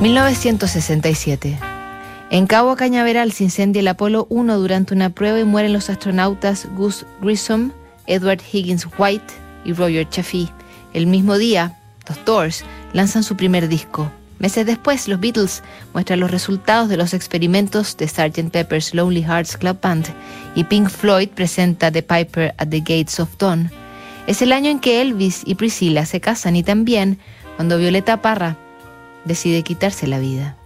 1967. En Cabo Cañaveral se incendia el Apolo 1 durante una prueba y mueren los astronautas Gus Grissom, Edward Higgins White y Roger Chaffee. El mismo día, los Doors lanzan su primer disco. Meses después, los Beatles muestran los resultados de los experimentos de Sgt. Pepper's Lonely Hearts Club Band y Pink Floyd presenta The Piper at the Gates of Dawn. Es el año en que Elvis y Priscilla se casan y también cuando Violeta Parra decide quitarse la vida.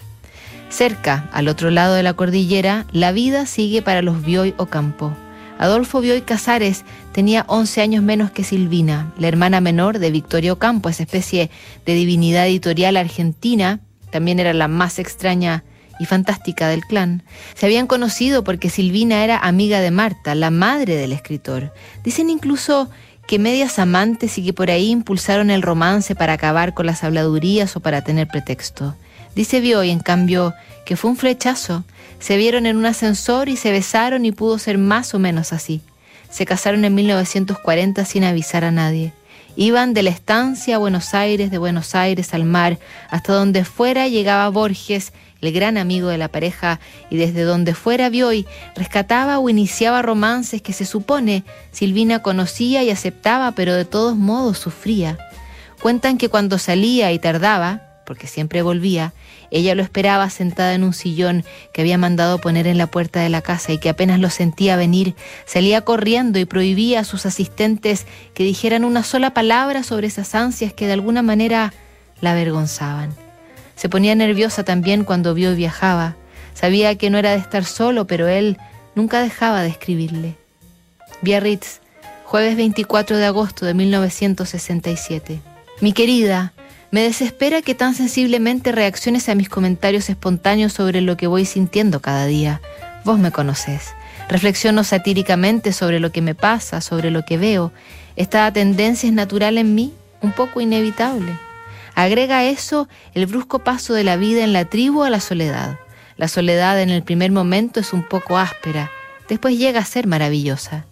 Cerca, al otro lado de la cordillera, la vida sigue para los Bioy Ocampo. Adolfo Bioy Casares tenía 11 años menos que Silvina, la hermana menor de Victoria Ocampo, esa especie de divinidad editorial argentina, también era la más extraña y fantástica del clan. Se habían conocido porque Silvina era amiga de Marta, la madre del escritor. Dicen incluso que medias amantes y que por ahí impulsaron el romance para acabar con las habladurías o para tener pretexto. Dice Bioy, en cambio, que fue un flechazo. Se vieron en un ascensor y se besaron y pudo ser más o menos así. Se casaron en 1940 sin avisar a nadie. Iban de la estancia a Buenos Aires, de Buenos Aires al mar, hasta donde fuera llegaba Borges el gran amigo de la pareja, y desde donde fuera Bioy, rescataba o iniciaba romances que se supone Silvina conocía y aceptaba, pero de todos modos sufría. Cuentan que cuando salía y tardaba, porque siempre volvía, ella lo esperaba sentada en un sillón que había mandado poner en la puerta de la casa y que apenas lo sentía venir, salía corriendo y prohibía a sus asistentes que dijeran una sola palabra sobre esas ansias que de alguna manera la avergonzaban. Se ponía nerviosa también cuando vio y viajaba. Sabía que no era de estar solo, pero él nunca dejaba de escribirle. Biarritz, jueves 24 de agosto de 1967. Mi querida, me desespera que tan sensiblemente reacciones a mis comentarios espontáneos sobre lo que voy sintiendo cada día. Vos me conocés. Reflexiono satíricamente sobre lo que me pasa, sobre lo que veo. Esta tendencia es natural en mí, un poco inevitable. Agrega eso el brusco paso de la vida en la tribu a la soledad. La soledad en el primer momento es un poco áspera, después llega a ser maravillosa.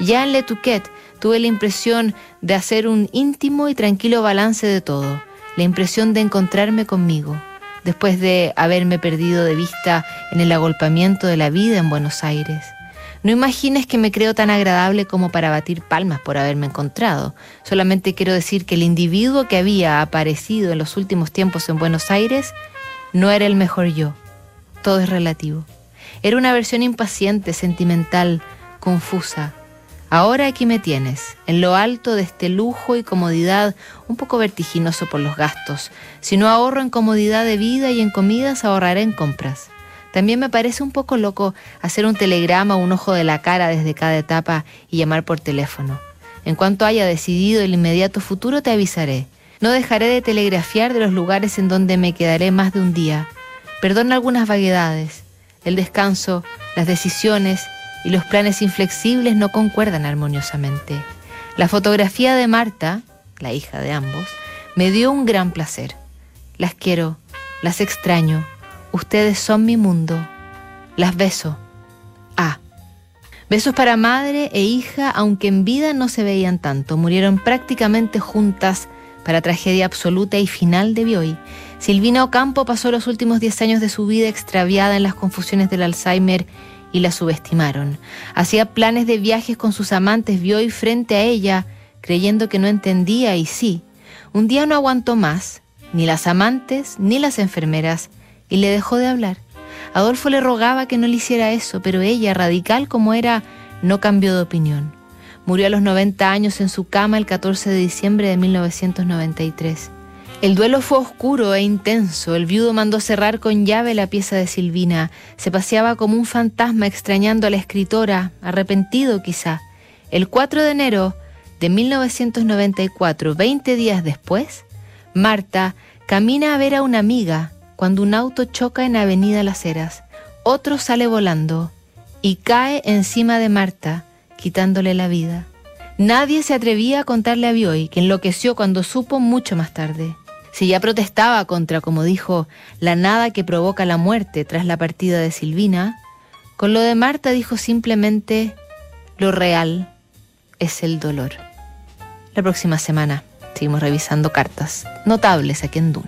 Ya en Le Touquet tuve la impresión de hacer un íntimo y tranquilo balance de todo, la impresión de encontrarme conmigo, después de haberme perdido de vista en el agolpamiento de la vida en Buenos Aires. No imagines que me creo tan agradable como para batir palmas por haberme encontrado. Solamente quiero decir que el individuo que había aparecido en los últimos tiempos en Buenos Aires no era el mejor yo. Todo es relativo. Era una versión impaciente, sentimental, confusa. Ahora aquí me tienes, en lo alto de este lujo y comodidad, un poco vertiginoso por los gastos. Si no ahorro en comodidad de vida y en comidas, ahorraré en compras. También me parece un poco loco hacer un telegrama o un ojo de la cara desde cada etapa y llamar por teléfono. En cuanto haya decidido el inmediato futuro te avisaré. No dejaré de telegrafiar de los lugares en donde me quedaré más de un día. Perdona algunas vaguedades. El descanso, las decisiones y los planes inflexibles no concuerdan armoniosamente. La fotografía de Marta, la hija de ambos, me dio un gran placer. Las quiero, las extraño Ustedes son mi mundo. Las beso. A. Besos para madre e hija, aunque en vida no se veían tanto. Murieron prácticamente juntas para tragedia absoluta y final de Bioy. Silvina Ocampo pasó los últimos 10 años de su vida extraviada en las confusiones del Alzheimer y la subestimaron. Hacía planes de viajes con sus amantes Bioy frente a ella, creyendo que no entendía y sí. Un día no aguantó más, ni las amantes ni las enfermeras, y le dejó de hablar. Adolfo le rogaba que no le hiciera eso, pero ella, radical como era, no cambió de opinión. Murió a los 90 años en su cama el 14 de diciembre de 1993. El duelo fue oscuro e intenso. El viudo mandó cerrar con llave la pieza de Silvina. Se paseaba como un fantasma extrañando a la escritora, arrepentido quizá. El 4 de enero de 1994, 20 días después, Marta camina a ver a una amiga cuando un auto choca en Avenida Las Heras. Otro sale volando y cae encima de Marta, quitándole la vida. Nadie se atrevía a contarle a Bioy, que enloqueció cuando supo mucho más tarde. Si ya protestaba contra, como dijo, la nada que provoca la muerte tras la partida de Silvina, con lo de Marta dijo simplemente, lo real es el dolor. La próxima semana seguimos revisando cartas notables aquí en Duna.